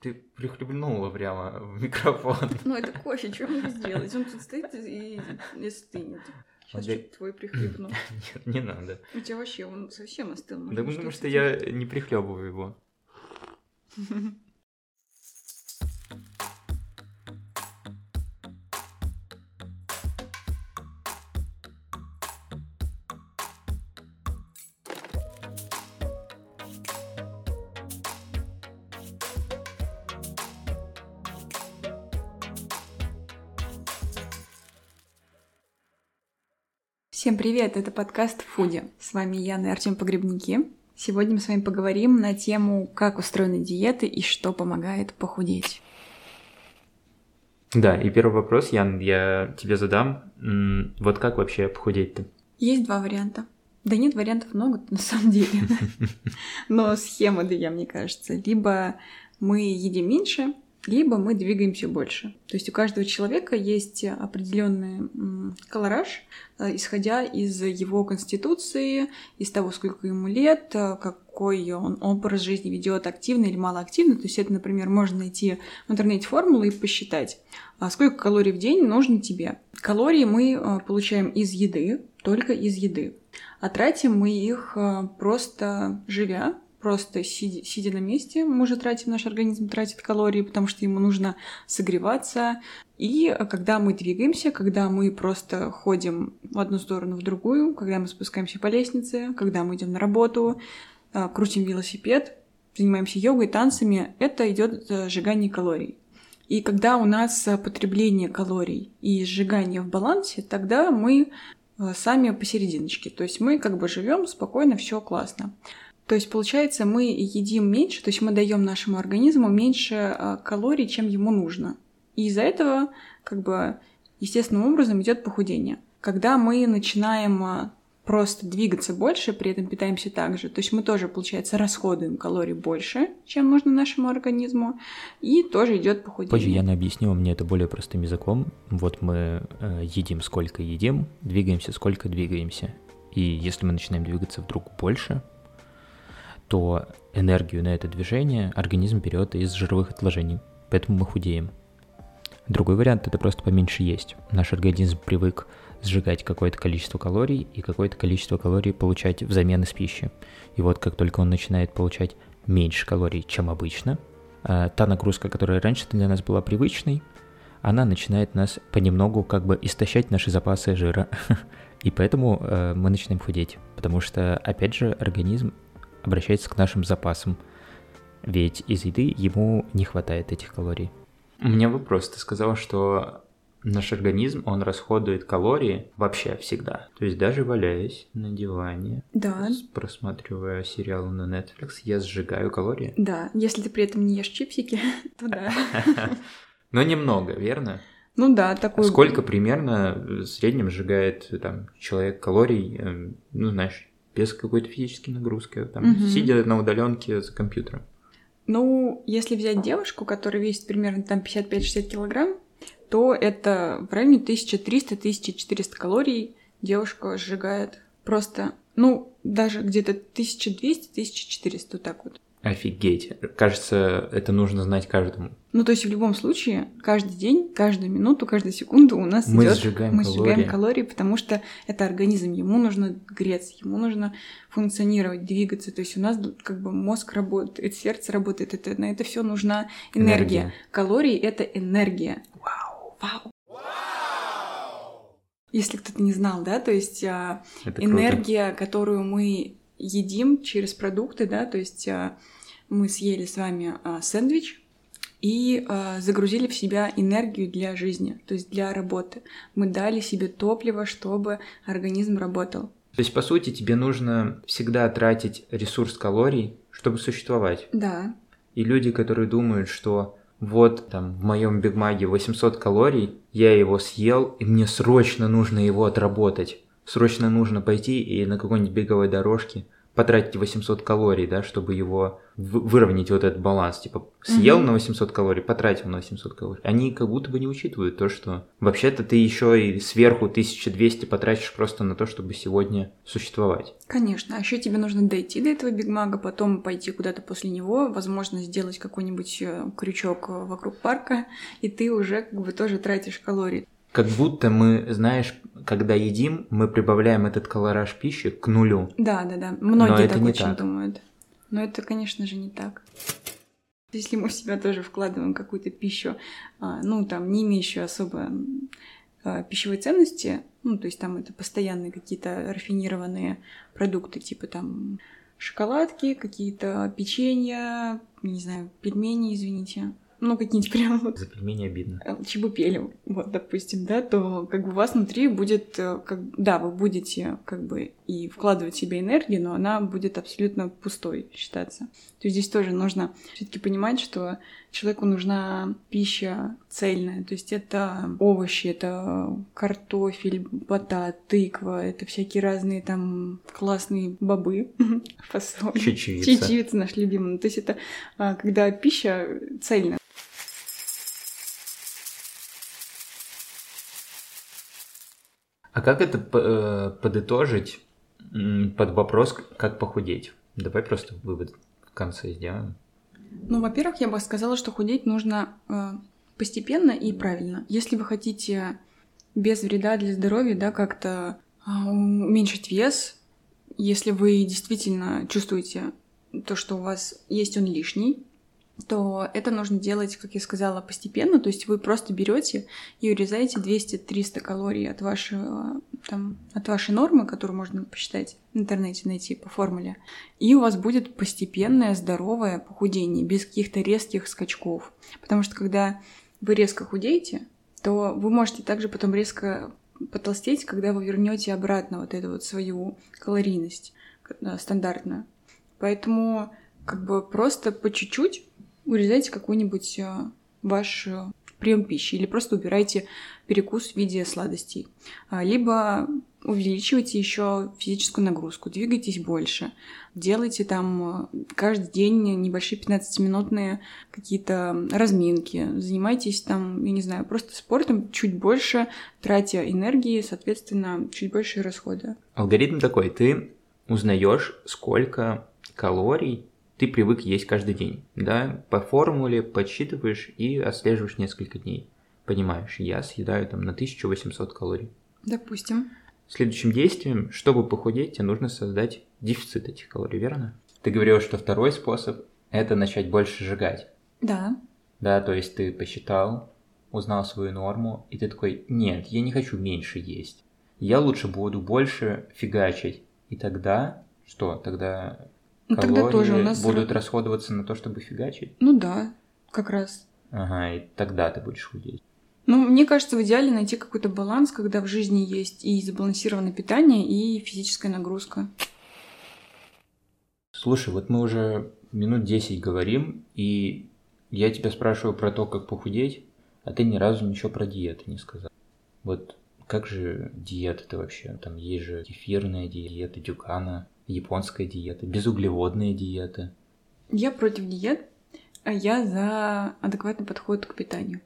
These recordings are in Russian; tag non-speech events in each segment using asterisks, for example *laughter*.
Ты прихлебнула прямо в микрофон. Ну, это кофе, что мне сделать? Он тут стоит и, и стынет. Сейчас Да- что-то твой прихлебну. Нет, не надо. У тебя вообще он совсем остыл. Да потому что-то что я не прихлебываю его. *laughs* привет, это подкаст Фуди. С вами Яна и Артем Погребники. Сегодня мы с вами поговорим на тему, как устроены диеты и что помогает похудеть. Да, и первый вопрос, Ян, я тебе задам. Вот как вообще похудеть-то? Есть два варианта. Да нет, вариантов много *laughs* на самом деле. *laughs* Но схема две, мне кажется. Либо мы едим меньше, либо мы двигаемся больше. То есть у каждого человека есть определенный колораж, э, исходя из его конституции, из того, сколько ему лет, э, какой он образ жизни ведет, активно или малоактивно. То есть это, например, можно найти в интернете формулу и посчитать, а сколько калорий в день нужно тебе. Калории мы э, получаем из еды, только из еды. А тратим мы их просто живя, просто сидя, сидя на месте. Мы уже тратим, наш организм тратит калории, потому что ему нужно согреваться. И э, когда мы двигаемся, когда мы просто ходим в одну сторону, в другую, когда мы спускаемся по лестнице, когда мы идем на работу, э, крутим велосипед, занимаемся йогой, танцами, это идет э, сжигание калорий. И когда у нас потребление калорий и сжигание в балансе, тогда мы сами посерединочке. То есть мы как бы живем спокойно, все классно. То есть получается, мы едим меньше, то есть мы даем нашему организму меньше э, калорий, чем ему нужно. И из-за этого как бы естественным образом идет похудение. Когда мы начинаем э, просто двигаться больше, при этом питаемся так же, то есть мы тоже, получается, расходуем калорий больше, чем нужно нашему организму, и тоже идет похудение. Позже Яна объяснила мне это более простым языком. Вот мы э, едим сколько едим, двигаемся сколько двигаемся. И если мы начинаем двигаться вдруг больше, то энергию на это движение организм берет из жировых отложений. Поэтому мы худеем. Другой вариант это просто поменьше есть. Наш организм привык сжигать какое-то количество калорий и какое-то количество калорий получать взамен из пищи. И вот как только он начинает получать меньше калорий, чем обычно, а, та нагрузка, которая раньше для нас была привычной, она начинает нас понемногу как бы истощать наши запасы жира. *laughs* И поэтому э, мы начинаем худеть. Потому что, опять же, организм обращается к нашим запасам. Ведь из еды ему не хватает этих калорий. У меня вопрос. Ты сказал, что наш организм, он расходует калории вообще всегда. То есть даже валяясь на диване, Да, просматривая сериалы на Netflix, я сжигаю калории. да. Если ты при этом не ешь чипсики, *laughs* то да. *laughs* Но немного, верно? Ну да, такой... Сколько примерно в среднем сжигает там человек калорий, э, ну, знаешь, без какой-то физической нагрузки, там, Мгм. сидя на удаленке за компьютером? Ну, если взять девушку, которая весит примерно там 55-60 килограмм, то это в районе 1300-1400 калорий девушка сжигает. Просто, ну, даже где-то 1200-1400, вот так вот. Офигеть. Кажется, это нужно знать каждому. Ну, то есть в любом случае, каждый день, каждую минуту, каждую секунду у нас Мы идет, сжигаем мы калории. сжигаем калории, потому что это организм, ему нужно греться, ему нужно функционировать, двигаться. То есть у нас как бы мозг работает, сердце работает, это, на это все нужна энергия. Энергия. Калории это энергия. Вау, вау. Если кто-то не знал, да, то есть а, Это круто. энергия, которую мы едим через продукты, да, то есть а, мы съели с вами а, сэндвич и а, загрузили в себя энергию для жизни, то есть для работы. Мы дали себе топливо, чтобы организм работал. То есть, по сути, тебе нужно всегда тратить ресурс калорий, чтобы существовать. Да, И люди, которые думают, что вот там в моем бигмаге 800 калорий, я его съел, и мне срочно нужно его отработать. Срочно нужно пойти и на какой-нибудь беговой дорожке потратите 800 калорий, да, чтобы его выровнять вот этот баланс, типа съел mm-hmm. на 800 калорий, потратил на 800 калорий. Они как будто бы не учитывают то, что вообще-то ты еще и сверху 1200 потратишь просто на то, чтобы сегодня существовать. Конечно, а еще тебе нужно дойти до этого бигмага, потом пойти куда-то после него, возможно, сделать какой-нибудь э, крючок вокруг парка, и ты уже как бы тоже тратишь калории. Как будто мы, знаешь, когда едим, мы прибавляем этот колораж пищи к нулю. Да, да, да. Многие так очень так. думают. Но это, конечно же, не так. Если мы в себя тоже вкладываем какую-то пищу, а, ну, там, не имеющую особо а, пищевой ценности, ну, то есть там это постоянные какие-то рафинированные продукты, типа там шоколадки, какие-то печенья, не знаю, пельмени, извините, ну, какие-нибудь прям вот... За пельмени обидно. Э, чебупели, вот, допустим, да, то как бы у вас внутри будет, э, как, да, вы будете как бы и вкладывать в себя энергию, но она будет абсолютно пустой считаться. То есть здесь тоже нужно все таки понимать, что человеку нужна пища цельная, то есть это овощи, это картофель, батат, тыква, это всякие разные там классные бобы, *laughs* фасоль. Чечевица. Чечевица наш любимый. То есть это а, когда пища цельная. А как это э, подытожить под вопрос, как похудеть? Давай просто вывод в конце сделаем. Ну, во-первых, я бы сказала, что худеть нужно э, постепенно и правильно. Если вы хотите без вреда для здоровья, да, как-то э, уменьшить вес, если вы действительно чувствуете то, что у вас есть он лишний, то это нужно делать, как я сказала, постепенно. То есть вы просто берете и урезаете 200-300 калорий от вашего там, от вашей нормы, которую можно посчитать в интернете, найти по формуле, и у вас будет постепенное здоровое похудение, без каких-то резких скачков. Потому что когда вы резко худеете, то вы можете также потом резко потолстеть, когда вы вернете обратно вот эту вот свою калорийность стандартную. Поэтому как бы просто по чуть-чуть урезайте какой-нибудь э, ваш прием пищи или просто убирайте перекус в виде сладостей. А, либо увеличивайте еще физическую нагрузку, двигайтесь больше, делайте там э, каждый день небольшие 15-минутные какие-то разминки, занимайтесь там, я не знаю, просто спортом чуть больше, тратя энергии, соответственно, чуть больше расхода. Алгоритм такой, ты узнаешь, сколько калорий ты привык есть каждый день, да, по формуле подсчитываешь и отслеживаешь несколько дней. Понимаешь, я съедаю там на 1800 калорий. Допустим. Следующим действием, чтобы похудеть, тебе нужно создать дефицит этих калорий, верно? Ты говорил, что второй способ – это начать больше сжигать. Да. Да, то есть ты посчитал, узнал свою норму, и ты такой, нет, я не хочу меньше есть. Я лучше буду больше фигачить. И тогда что? Тогда ну, тогда тоже у нас будут расходоваться на то, чтобы фигачить? Ну да, как раз. Ага, и тогда ты будешь худеть. Ну, мне кажется, в идеале найти какой-то баланс, когда в жизни есть и сбалансированное питание, и физическая нагрузка. Слушай, вот мы уже минут 10 говорим, и я тебя спрашиваю про то, как похудеть, а ты ни разу ничего про диеты не сказал. Вот как же диета-то вообще? Там есть же кефирная диета, дюкана японская диета, безуглеводная диета. Я против диет, а я за адекватный подход к питанию.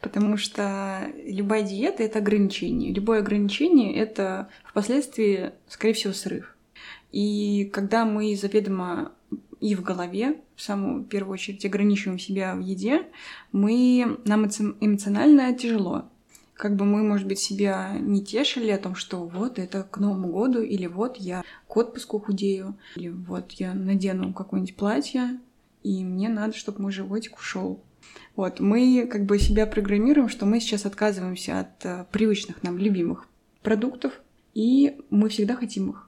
Потому что любая диета — это ограничение. Любое ограничение — это впоследствии, скорее всего, срыв. И когда мы заведомо и в голове, в самую первую очередь, ограничиваем себя в еде, мы, нам эмоционально тяжело как бы мы, может быть, себя не тешили о том, что вот это к Новому году, или вот я к отпуску худею, или вот я надену какое-нибудь платье, и мне надо, чтобы мой животик ушел. Вот, мы как бы себя программируем, что мы сейчас отказываемся от uh, привычных нам любимых продуктов, и мы всегда хотим их.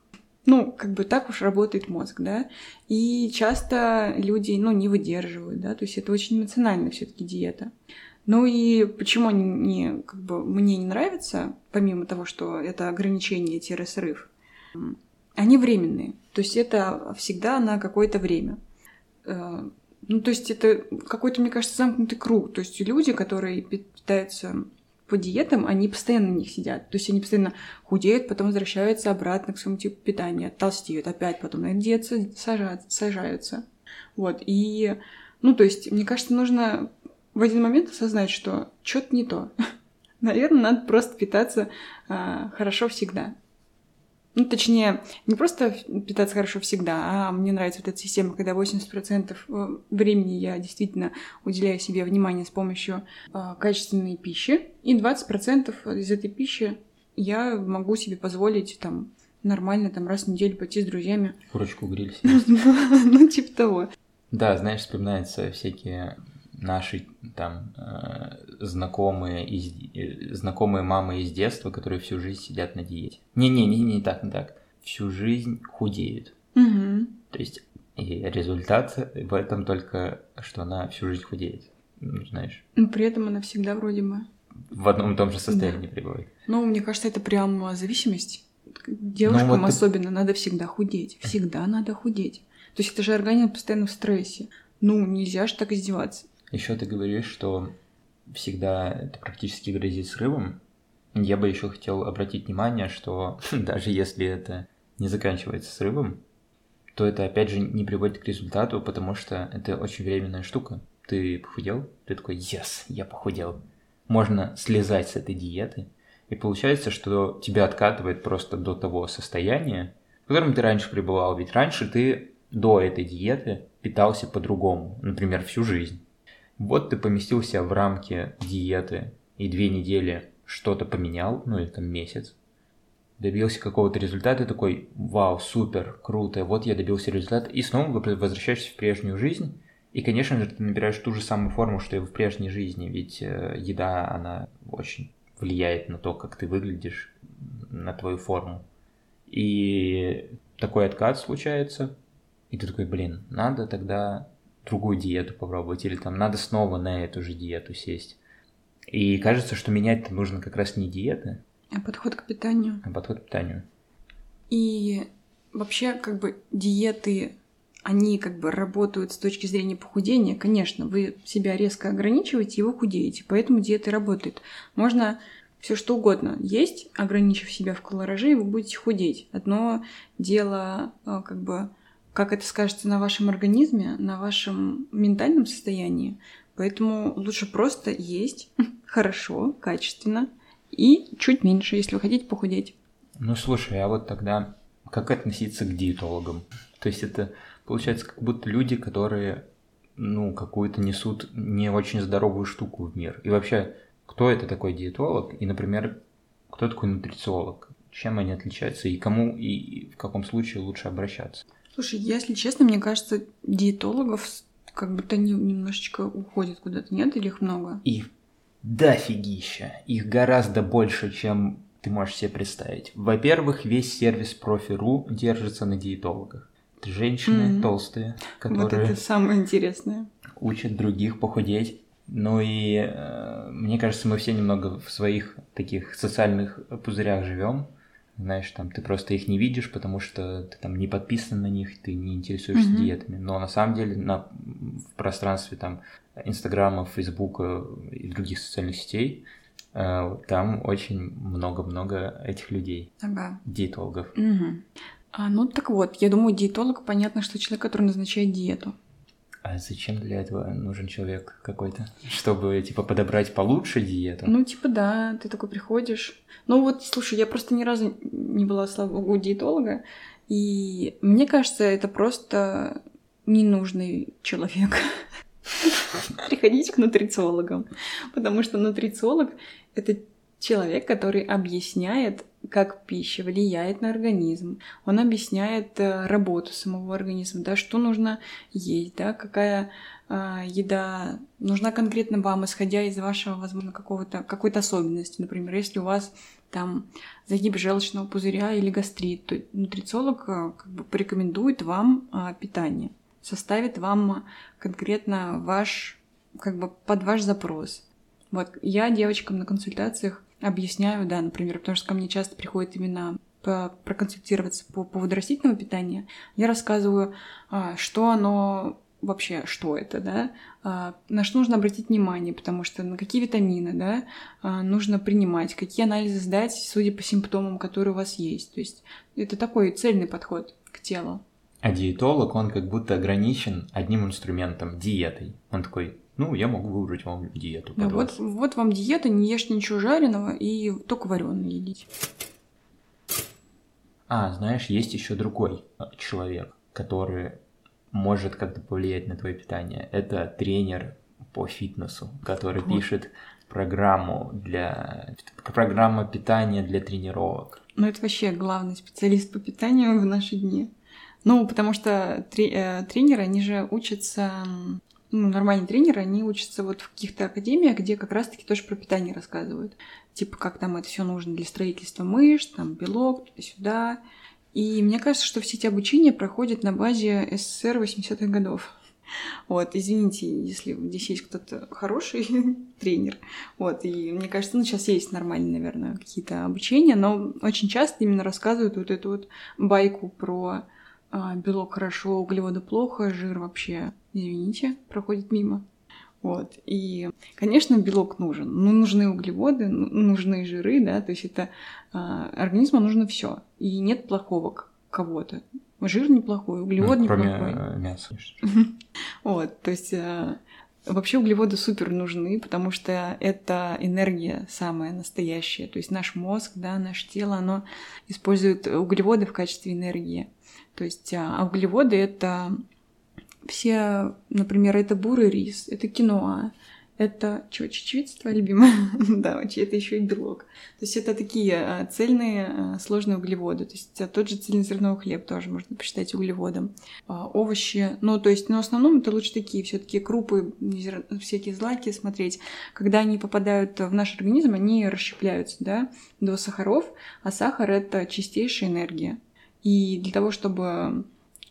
Ну, как бы так уж работает мозг, да. И часто люди, ну, не выдерживают, да, то есть это очень эмоциональная все таки диета. Ну и почему они не, как бы, мне не нравятся, помимо того, что это ограничение-срыв, они временные. То есть это всегда на какое-то время. Э, ну, то есть это какой-то, мне кажется, замкнутый круг. То есть люди, которые питаются по диетам, они постоянно на них сидят. То есть они постоянно худеют, потом возвращаются обратно к своему типу питания, толстеют опять, потом на диету сажаются. Вот, и, ну, то есть, мне кажется, нужно в один момент осознать, что что-то не то. *laughs* Наверное, надо просто питаться а, хорошо всегда. Ну, точнее, не просто питаться хорошо всегда, а мне нравится вот эта система, когда 80% э, времени я действительно уделяю себе внимание с помощью э, качественной пищи, и 20% из этой пищи я могу себе позволить там нормально там раз в неделю пойти с друзьями. Курочку гриль *laughs* Ну, типа того. Да, знаешь, вспоминаются всякие наши там э, знакомые из э, знакомые мамы из детства, которые всю жизнь сидят на диете. Не, не, не, не так, не так. Всю жизнь худеют. Угу. То есть и результат в этом только, что она всю жизнь худеет. Ну, знаешь. Но при этом она всегда вроде бы в одном и том же состоянии да. пребывает. Ну, мне кажется, это прям зависимость. Девушкам ну, вот особенно ты... надо всегда худеть. Всегда надо худеть. То есть это же организм постоянно в стрессе. Ну, нельзя же так издеваться. Еще ты говоришь, что всегда это практически грозит срывом. Я бы еще хотел обратить внимание, что *laughs* даже если это не заканчивается срывом, то это опять же не приводит к результату, потому что это очень временная штука. Ты похудел, ты такой, yes, я похудел. Можно слезать с этой диеты, и получается, что тебя откатывает просто до того состояния, в котором ты раньше пребывал. Ведь раньше ты до этой диеты питался по-другому, например, всю жизнь. Вот ты поместился в рамки диеты и две недели что-то поменял, ну или там месяц, добился какого-то результата, такой, вау, супер, круто, вот я добился результата, и снова возвращаешься в прежнюю жизнь, и, конечно же, ты набираешь ту же самую форму, что и в прежней жизни, ведь э, еда, она очень влияет на то, как ты выглядишь, на твою форму. И такой откат случается, и ты такой, блин, надо тогда другую диету попробовать, или там надо снова на эту же диету сесть. И кажется, что менять-то нужно как раз не диеты, а подход к питанию. А подход к питанию. И вообще, как бы, диеты, они как бы работают с точки зрения похудения. Конечно, вы себя резко ограничиваете, и вы худеете, поэтому диеты работают. Можно все что угодно есть, ограничив себя в колораже, и вы будете худеть. Одно дело, а, как бы, как это скажется на вашем организме, на вашем ментальном состоянии. Поэтому лучше просто есть *laughs* хорошо, качественно и чуть меньше, если вы хотите похудеть. Ну слушай, а вот тогда как относиться к диетологам? То есть это получается как будто люди, которые ну какую-то несут не очень здоровую штуку в мир. И вообще, кто это такой диетолог? И, например, кто такой нутрициолог? Чем они отличаются? И кому и в каком случае лучше обращаться? Слушай, если честно, мне кажется, диетологов как будто они немножечко уходят куда-то, нет? Или их много? Их дофигища. Их гораздо больше, чем ты можешь себе представить. Во-первых, весь сервис Профи.ру держится на диетологах. Это женщины mm-hmm. толстые, которые... Вот это самое интересное. Учат других похудеть. Ну и э, мне кажется, мы все немного в своих таких социальных пузырях живем знаешь, там ты просто их не видишь, потому что ты там не подписан на них, ты не интересуешься mm-hmm. диетами. Но на самом деле на, в пространстве там Инстаграма, Фейсбука и других социальных сетей э, там очень много-много этих людей, ага. диетологов. Угу. А, ну так вот, я думаю, диетолог понятно, что человек, который назначает диету. А зачем для этого нужен человек какой-то? Чтобы, типа, подобрать получше диету? Ну, типа, да, ты такой приходишь. Ну вот, слушай, я просто ни разу не была, слава богу, диетолога, и мне кажется, это просто ненужный человек. Приходите к нутрициологам, потому что нутрициолог — это человек, который объясняет, как пища влияет на организм. Он объясняет э, работу самого организма, да, что нужно есть, да, какая э, еда нужна конкретно вам, исходя из вашего, возможно, какого-то, какой-то особенности. Например, если у вас там загиб желчного пузыря или гастрит, то нутрициолог э, как бы порекомендует вам э, питание, составит вам конкретно ваш, как бы под ваш запрос. Вот я девочкам на консультациях объясняю, да, например, потому что ко мне часто приходят именно проконсультироваться по поводу растительного питания, я рассказываю, а, что оно вообще, что это, да, а, на что нужно обратить внимание, потому что на какие витамины, да, а, нужно принимать, какие анализы сдать, судя по симптомам, которые у вас есть. То есть это такой цельный подход к телу. А диетолог, он как будто ограничен одним инструментом – диетой. Он такой, ну, я могу выбрать вам диету да, вот, вот вам диета, не ешьте ничего жареного и только вареное едите. А, знаешь, есть еще другой а, человек, который может как-то повлиять на твое питание. Это тренер по фитнесу, который вот. пишет программу для программа питания для тренировок. Ну это вообще главный специалист по питанию в наши дни. Ну, потому что э, тренеры, они же учатся, ну, нормальные тренеры, они учатся вот в каких-то академиях, где как раз-таки тоже про питание рассказывают. Типа, как там это все нужно для строительства мышц, там, белок, туда-сюда. И мне кажется, что все эти обучения проходят на базе СССР 80-х годов. Вот, извините, если здесь есть кто-то хороший *laughs* тренер. Вот, и мне кажется, ну, сейчас есть нормальные, наверное, какие-то обучения, но очень часто именно рассказывают вот эту вот байку про белок хорошо, углеводы плохо, жир вообще, извините, проходит мимо. Вот. И, конечно, белок нужен. Ну, нужны углеводы, ну, нужны жиры, да, то есть это а, организму нужно все. И нет плохого кого-то. Жир неплохой, углевод ну, кроме неплохой. Кроме мяса. *laughs* Вот, то есть а, вообще углеводы супер нужны, потому что это энергия самая настоящая. То есть наш мозг, да, наше тело, оно использует углеводы в качестве энергии. То есть а углеводы это все, например, это бурый рис, это киноа, это что, чечевица твоя любимая? *laughs* да, это еще и белок. То есть это такие а, цельные а, сложные углеводы. То есть а, тот же цельнозерновой хлеб тоже можно посчитать углеводом. Овощи, ну то есть, но в основном это лучше такие все-таки крупы, всякие злаки смотреть. Когда они попадают в наш организм, они расщепляются, да, до сахаров, а сахар это чистейшая энергия. И для того, чтобы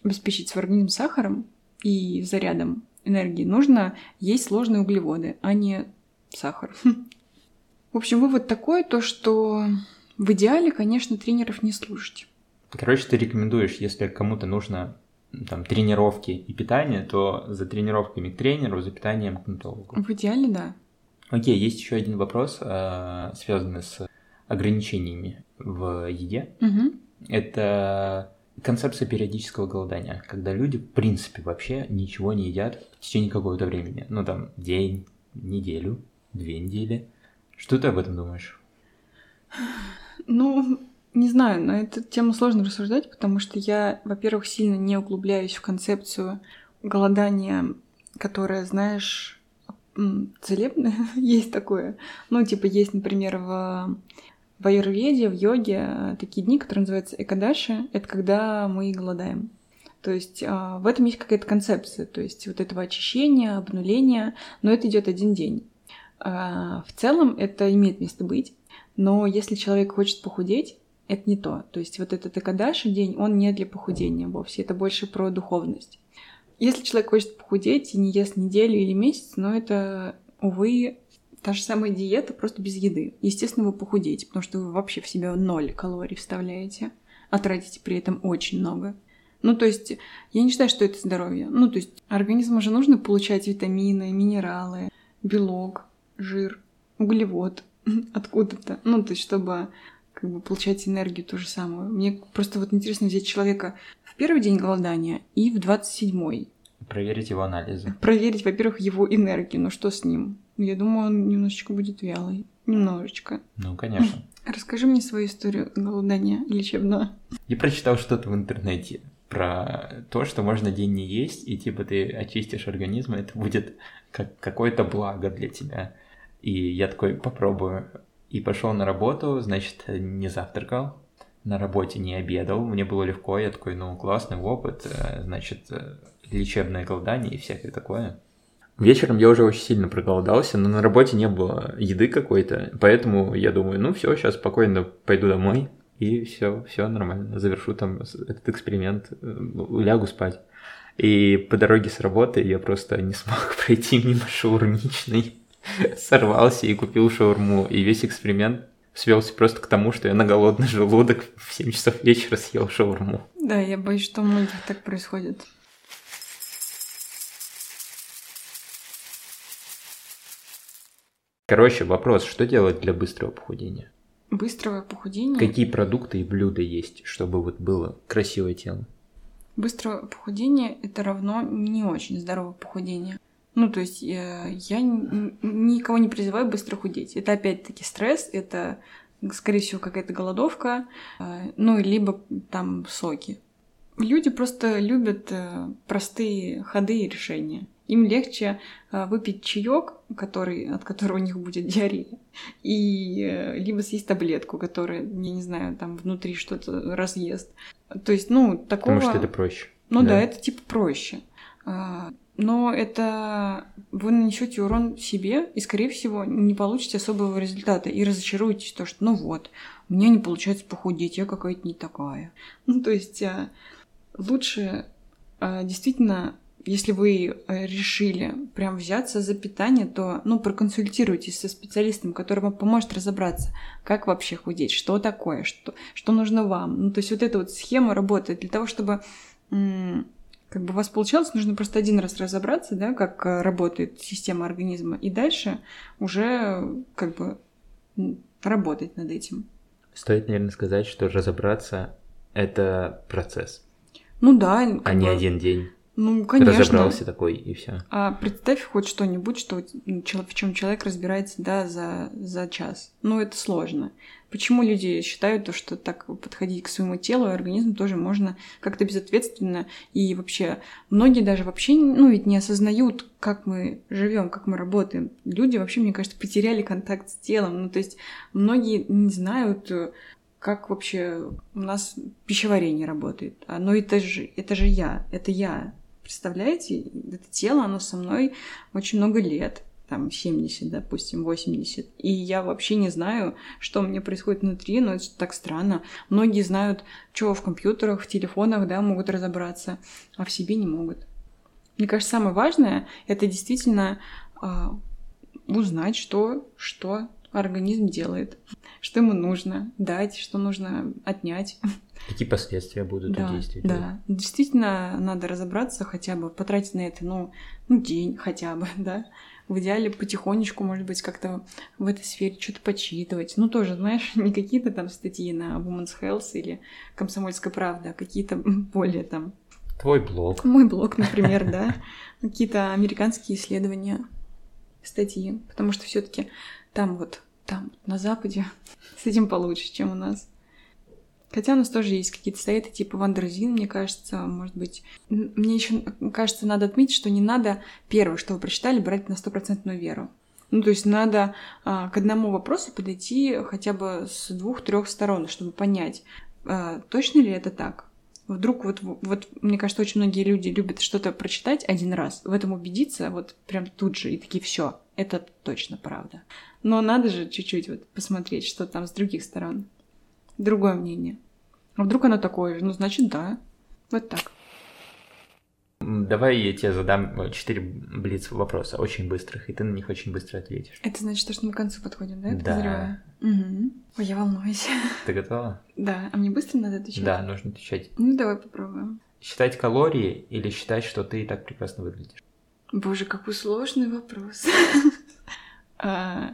обеспечить свой организм сахаром, и зарядом энергии нужно есть сложные углеводы, а не сахар. *laughs* В общем, вывод такой, то что в идеале, конечно, тренеров не слушать. Короче, ты рекомендуешь, если кому-то нужно там, тренировки и питание, то за тренировками к тренеру, за питанием к нутологу. В идеале, да. Окей, есть еще один вопрос, э, связанный с ограничениями в еде. Угу. Это концепция периодического голодания, когда люди, в принципе, вообще ничего не едят в течение какого-то времени. Ну, там, день, неделю, две недели. Что ты об этом думаешь? Ну, не знаю, на эту тему сложно рассуждать, потому что я, во-первых, сильно не углубляюсь в концепцию голодания, которая, знаешь, целебная, *laughs* есть такое. Ну, типа, есть, например, в в аюрведе, в йоге э, такие дни, которые называются экадаши, это когда мы голодаем. То есть а, в этом есть какая-то концепция, то есть вот этого очищения, обнуления, но это идет один день. А, в целом это имеет место быть, но если человек хочет похудеть, это не то. То есть вот этот Экадаши день, он не для похудения вовсе, это больше про духовность. Если человек хочет похудеть и не ест неделю или месяц, но это, увы, Та же самая диета, просто без еды. Естественно, вы похудеете, потому что вы вообще в себя ноль калорий вставляете, а тратите при этом очень много. Ну, то есть, я не считаю, что это здоровье. Ну, то есть, организму же нужно получать витамины, минералы, белок, жир, углевод *laughs* откуда-то. Ну, то есть, чтобы как бы получать энергию ту же самую. Мне просто вот интересно взять человека в первый день голодания и в 27-й. Проверить его анализы. Проверить, во-первых, его энергию. Ну, что с ним? Я думаю, он немножечко будет вялый. Немножечко. Ну, конечно. *laughs* Расскажи мне свою историю голодания лечебного. Я прочитал что-то в интернете про то, что можно день не есть, и типа ты очистишь организм, и это будет как какое-то благо для тебя. И я такой попробую. И пошел на работу, значит, не завтракал, на работе не обедал, мне было легко, я такой, ну, классный опыт, э, значит, э, лечебное голодание и всякое такое. Вечером я уже очень сильно проголодался, но на работе не было еды какой-то, поэтому я думаю, ну все, сейчас спокойно пойду домой, и все, все нормально, завершу там этот эксперимент, э, лягу спать. И по дороге с работы я просто не смог *laughs* пройти мимо шаурмичной, *laughs* сорвался и купил шаурму, и весь эксперимент свелся просто к тому, что я на голодный желудок в 7 часов вечера съел шаурму. Да, я боюсь, что у многих так происходит. Короче, вопрос, что делать для быстрого похудения? Быстрого похудения. Какие продукты и блюда есть, чтобы вот было красивое тело? Быстрое похудение это равно не очень здоровое похудение. Ну, то есть я, э, я никого не призываю быстро худеть. Это опять-таки стресс, это, скорее всего, какая-то голодовка, э, ну, либо там соки. Люди просто любят э, простые ходы и решения. Им легче выпить чаек, который, от которого у них будет диарея, и либо съесть таблетку, которая, я не знаю, там внутри что-то разъест. То есть, ну, такого... Потому что это проще. Ну да, да это типа проще. А, но это вы нанесете урон себе и, скорее всего, не получите особого результата и разочаруетесь, то, что ну вот, у меня не получается похудеть, я какая-то не такая. Ну, то есть а, лучше действительно если вы э, решили прям взяться за питание, то, ну, проконсультируйтесь со специалистом, который вам поможет разобраться, как вообще худеть, что такое, что, что нужно вам. Ну, то есть вот эта вот схема работает для того, чтобы как бы у вас получалось, нужно просто один раз разобраться, да, как э, работает система организма, и дальше уже как бы работать над этим. Стоит, наверное, сказать, что разобраться — это процесс. Ну да. А не один день. Ну, конечно. Разобрался такой, и все. А представь хоть что-нибудь, что в чем человек разбирается, да, за, за час. Ну, это сложно. Почему люди считают то, что так подходить к своему телу и организму тоже можно как-то безответственно и вообще многие даже вообще, ну, ведь не осознают, как мы живем, как мы работаем. Люди вообще, мне кажется, потеряли контакт с телом. Ну, то есть многие не знают, как вообще у нас пищеварение работает. А, но это же, это же я, это я. Представляете, это тело, оно со мной очень много лет, там 70, допустим, 80. И я вообще не знаю, что у меня происходит внутри, но это так странно. Многие знают, что в компьютерах, в телефонах, да, могут разобраться, а в себе не могут. Мне кажется, самое важное — это действительно э, узнать, что, что организм делает, что ему нужно дать, что нужно отнять. Какие последствия будут да, у действий? Да, действительно надо разобраться хотя бы, потратить на это, ну, ну, день хотя бы, *laughs* да. В идеале потихонечку, может быть, как-то в этой сфере что-то почитывать. Ну, тоже, знаешь, *laughs* не какие-то там статьи на Women's Health или Комсомольская правда, а какие-то *laughs* более там... Твой блог. Мой блог, например, да. Какие-то американские исследования, статьи. Потому что все таки там вот, там, на Западе, *laughs* с этим получше, чем у нас. Хотя у нас тоже есть какие-то советы, типа Wonderzine, мне кажется, может быть. Мне еще кажется, надо отметить, что не надо первое, что вы прочитали, брать на стопроцентную веру. Ну, то есть надо а, к одному вопросу подойти хотя бы с двух-трех сторон, чтобы понять, а, точно ли это так. Вдруг вот, вот, мне кажется, очень многие люди любят что-то прочитать один раз, в этом убедиться вот прям тут же, и такие, все, это точно правда. Но надо же чуть-чуть вот посмотреть, что там с других сторон другое мнение. А вдруг оно такое же? Ну, значит, да. Вот так. Давай я тебе задам э, четыре блиц вопроса, очень быстрых, и ты на них очень быстро ответишь. Это значит, что мы к концу подходим, да? Да. Угу. Ой, я волнуюсь. *laughs* Ты готова? Да. А мне быстро надо отвечать? Да, нужно отвечать. Ну, давай попробуем. Считать калории или считать, что ты и так прекрасно выглядишь? Боже, какой сложный вопрос. *laughs* А,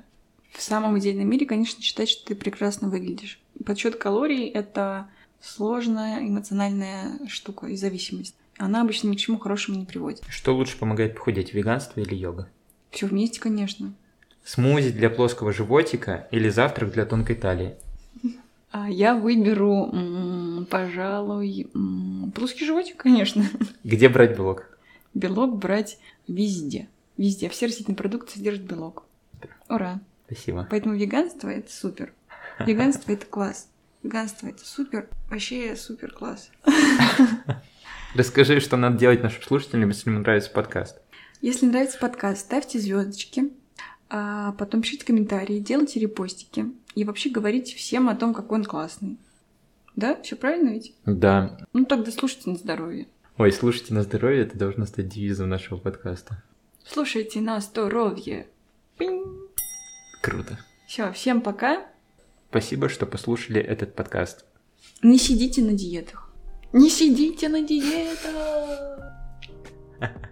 в самом идеальном мире, конечно, считать, что ты прекрасно выглядишь. Подсчет калорий — это сложная эмоциональная штука и зависимость. Она обычно ни к чему хорошему не приводит. Что лучше помогает похудеть, веганство или йога? Все вместе, конечно. Смузи для плоского животика или завтрак для тонкой талии? А я выберу, пожалуй, плоский животик, конечно. Где брать белок? Белок брать везде. Везде. Все растительные продукты содержат белок. Ура. Спасибо. Поэтому веганство это супер. Веганство это класс. Веганство это супер. Вообще супер класс. *laughs* Расскажи, что надо делать нашим слушателям, если им нравится подкаст. Если нравится подкаст, ставьте звездочки, а потом пишите комментарии, делайте репостики и вообще говорите всем о том, какой он классный. Да? Все правильно ведь? Да. Ну тогда слушайте на здоровье. Ой, слушайте на здоровье, это должно стать девизом нашего подкаста. Слушайте на здоровье. Пинь. Круто. Все, всем пока. Спасибо, что послушали этот подкаст. Не сидите на диетах. Не сидите на диетах. *laughs*